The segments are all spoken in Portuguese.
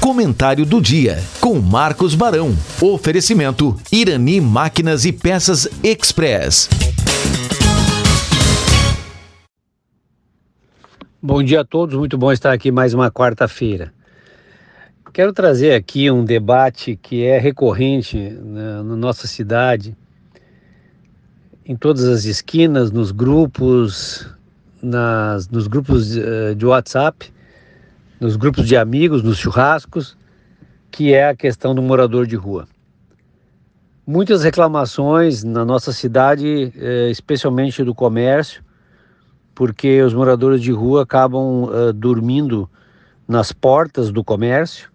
Comentário do dia com Marcos Barão. Oferecimento Irani Máquinas e Peças Express. Bom dia a todos, muito bom estar aqui mais uma quarta-feira. Quero trazer aqui um debate que é recorrente na, na nossa cidade, em todas as esquinas, nos grupos, nas, nos grupos uh, de WhatsApp, nos grupos de amigos, nos churrascos, que é a questão do morador de rua. Muitas reclamações na nossa cidade, uh, especialmente do comércio, porque os moradores de rua acabam uh, dormindo nas portas do comércio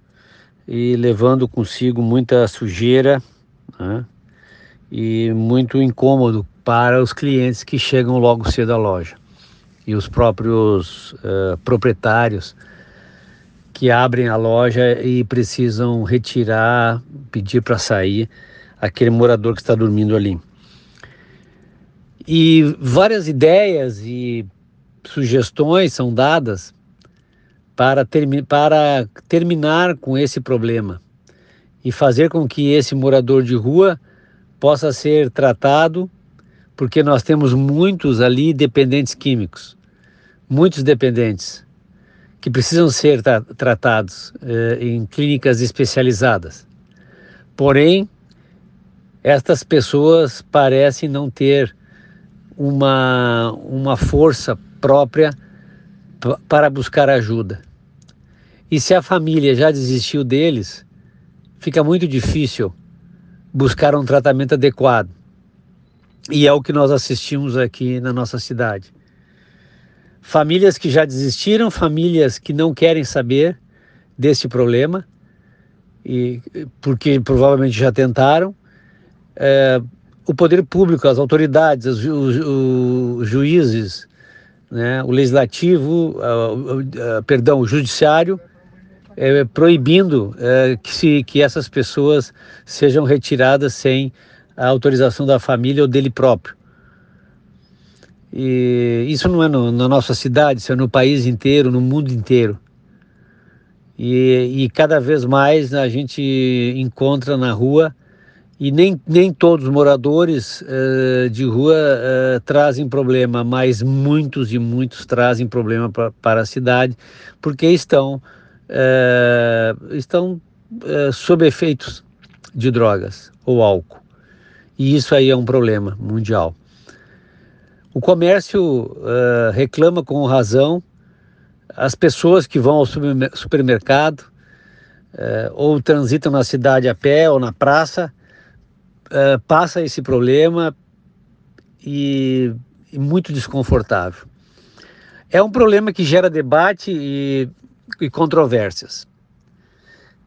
e levando consigo muita sujeira né? e muito incômodo para os clientes que chegam logo cedo à loja e os próprios uh, proprietários que abrem a loja e precisam retirar, pedir para sair aquele morador que está dormindo ali. E várias ideias e sugestões são dadas para, termi para terminar com esse problema e fazer com que esse morador de rua possa ser tratado, porque nós temos muitos ali dependentes químicos, muitos dependentes que precisam ser tra tratados eh, em clínicas especializadas. Porém, estas pessoas parecem não ter uma, uma força própria para buscar ajuda. E se a família já desistiu deles, fica muito difícil buscar um tratamento adequado. E é o que nós assistimos aqui na nossa cidade. Famílias que já desistiram, famílias que não querem saber desse problema, e porque provavelmente já tentaram. É, o poder público, as autoridades, os, os, os juízes, né, o legislativo, uh, uh, perdão, o judiciário, é, proibindo é, que, se, que essas pessoas sejam retiradas sem a autorização da família ou dele próprio. E isso não é no, na nossa cidade, isso é no país inteiro, no mundo inteiro. E, e cada vez mais a gente encontra na rua e nem, nem todos os moradores uh, de rua uh, trazem problema, mas muitos e muitos trazem problema pra, para a cidade, porque estão, uh, estão sob efeitos de drogas ou álcool. E isso aí é um problema mundial. O comércio reclama com razão as pessoas que vão ao supermercado ou transitam na cidade a pé ou na praça uh, passa esse problema e, e, muito desconfortável. É um problema que gera debate e, e controvérsias.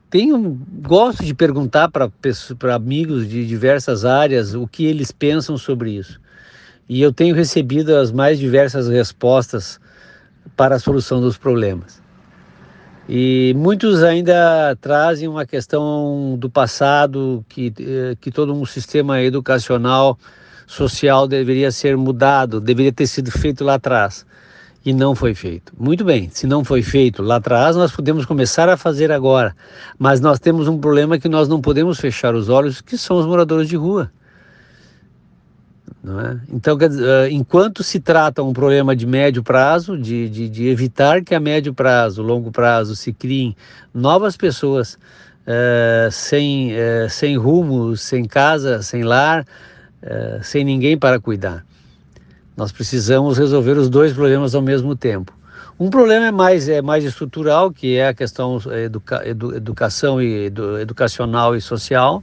Tenho, gosto de perguntar para amigos de diversas áreas o que eles pensam sobre isso. E eu tenho recebido as mais diversas respostas para a solução dos problemas. E muitos ainda trazem uma questão do passado, que, eh, que todo um sistema educacional, social deveria ser mudado, deveria ter sido feito lá atrás. E não foi feito. Muito bem, se não foi feito lá atrás, nós podemos começar a fazer agora. Mas nós temos um problema que nós não podemos fechar os olhos, que são os moradores de rua. É? Então, eh, enquanto se trata um problema de médio prazo, de, de, de, evitar que a médio prazo, longo prazo, se criem novas pessoas uh, sem, uh, sem rumo, sem casa, sem lar, sem ninguém para cuidar. Nós precisamos resolver os dois problemas ao mesmo tempo. Um problema é mais, é mais estrutural, que é a questão educa, edu, educação e edu, educacional e social,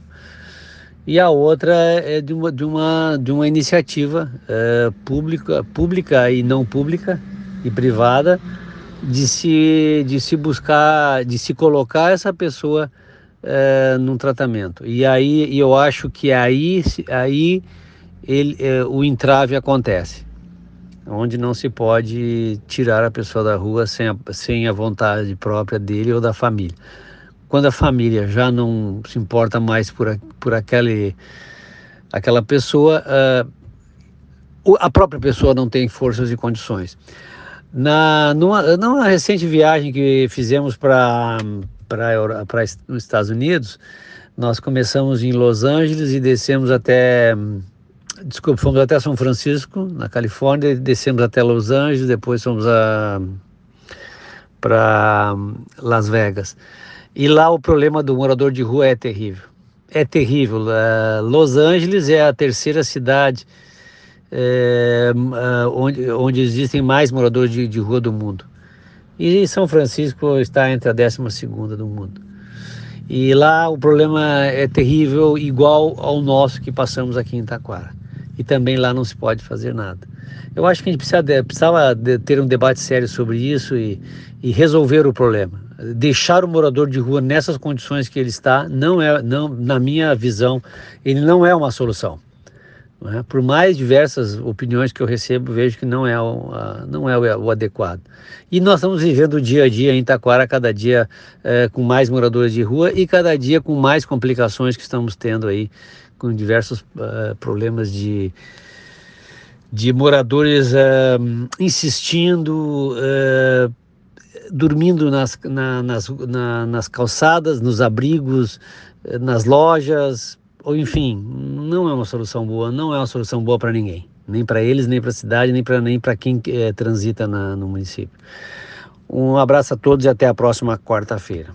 e a outra é de uma, de uma, de uma iniciativa é, pública, pública e não pública e privada de se, de se buscar, de se colocar essa pessoa é, num tratamento. E aí eu acho que aí, aí ele, é, o entrave acontece, onde não se pode tirar a pessoa da rua sem a, sem a vontade própria dele ou da família quando a família já não se importa mais por, por aquele, aquela pessoa, uh, a própria pessoa não tem forças e condições. Na, numa, numa recente viagem que fizemos para os Estados Unidos, nós começamos em Los Angeles e descemos até. Desculpa, fomos até São Francisco, na Califórnia, descemos até Los Angeles, depois fomos para Las Vegas. E lá o problema do morador de rua é terrível. É terrível. Uh, Los Angeles é a terceira cidade é, uh, onde, onde existem mais moradores de, de rua do mundo. E São Francisco está entre a décima segunda do mundo. E lá o problema é terrível, igual ao nosso que passamos aqui em Taquara. E também lá não se pode fazer nada. Eu acho que a gente precisa precisava de ter um debate sério sobre isso e, e resolver o problema. Deixar o morador de rua nessas condições que ele está, não é, não, na minha visão, ele não é uma solução. É? Por mais diversas opiniões que eu recebo, vejo que não é, o, a, não é o, adequado. E nós estamos vivendo o dia a dia em Taquara, cada dia é, com mais moradores de rua e cada dia com mais complicações que estamos tendo aí, com diversos uh, problemas de, de moradores uh, insistindo, uh, dormindo nas, na, nas, na, nas calçadas, nos abrigos, nas lojas, ou enfim, não é uma solução boa, não é uma solução boa para ninguém, nem para eles, nem para a cidade, nem para nem quem é, transita na, no município. Um abraço a todos e até a próxima quarta-feira.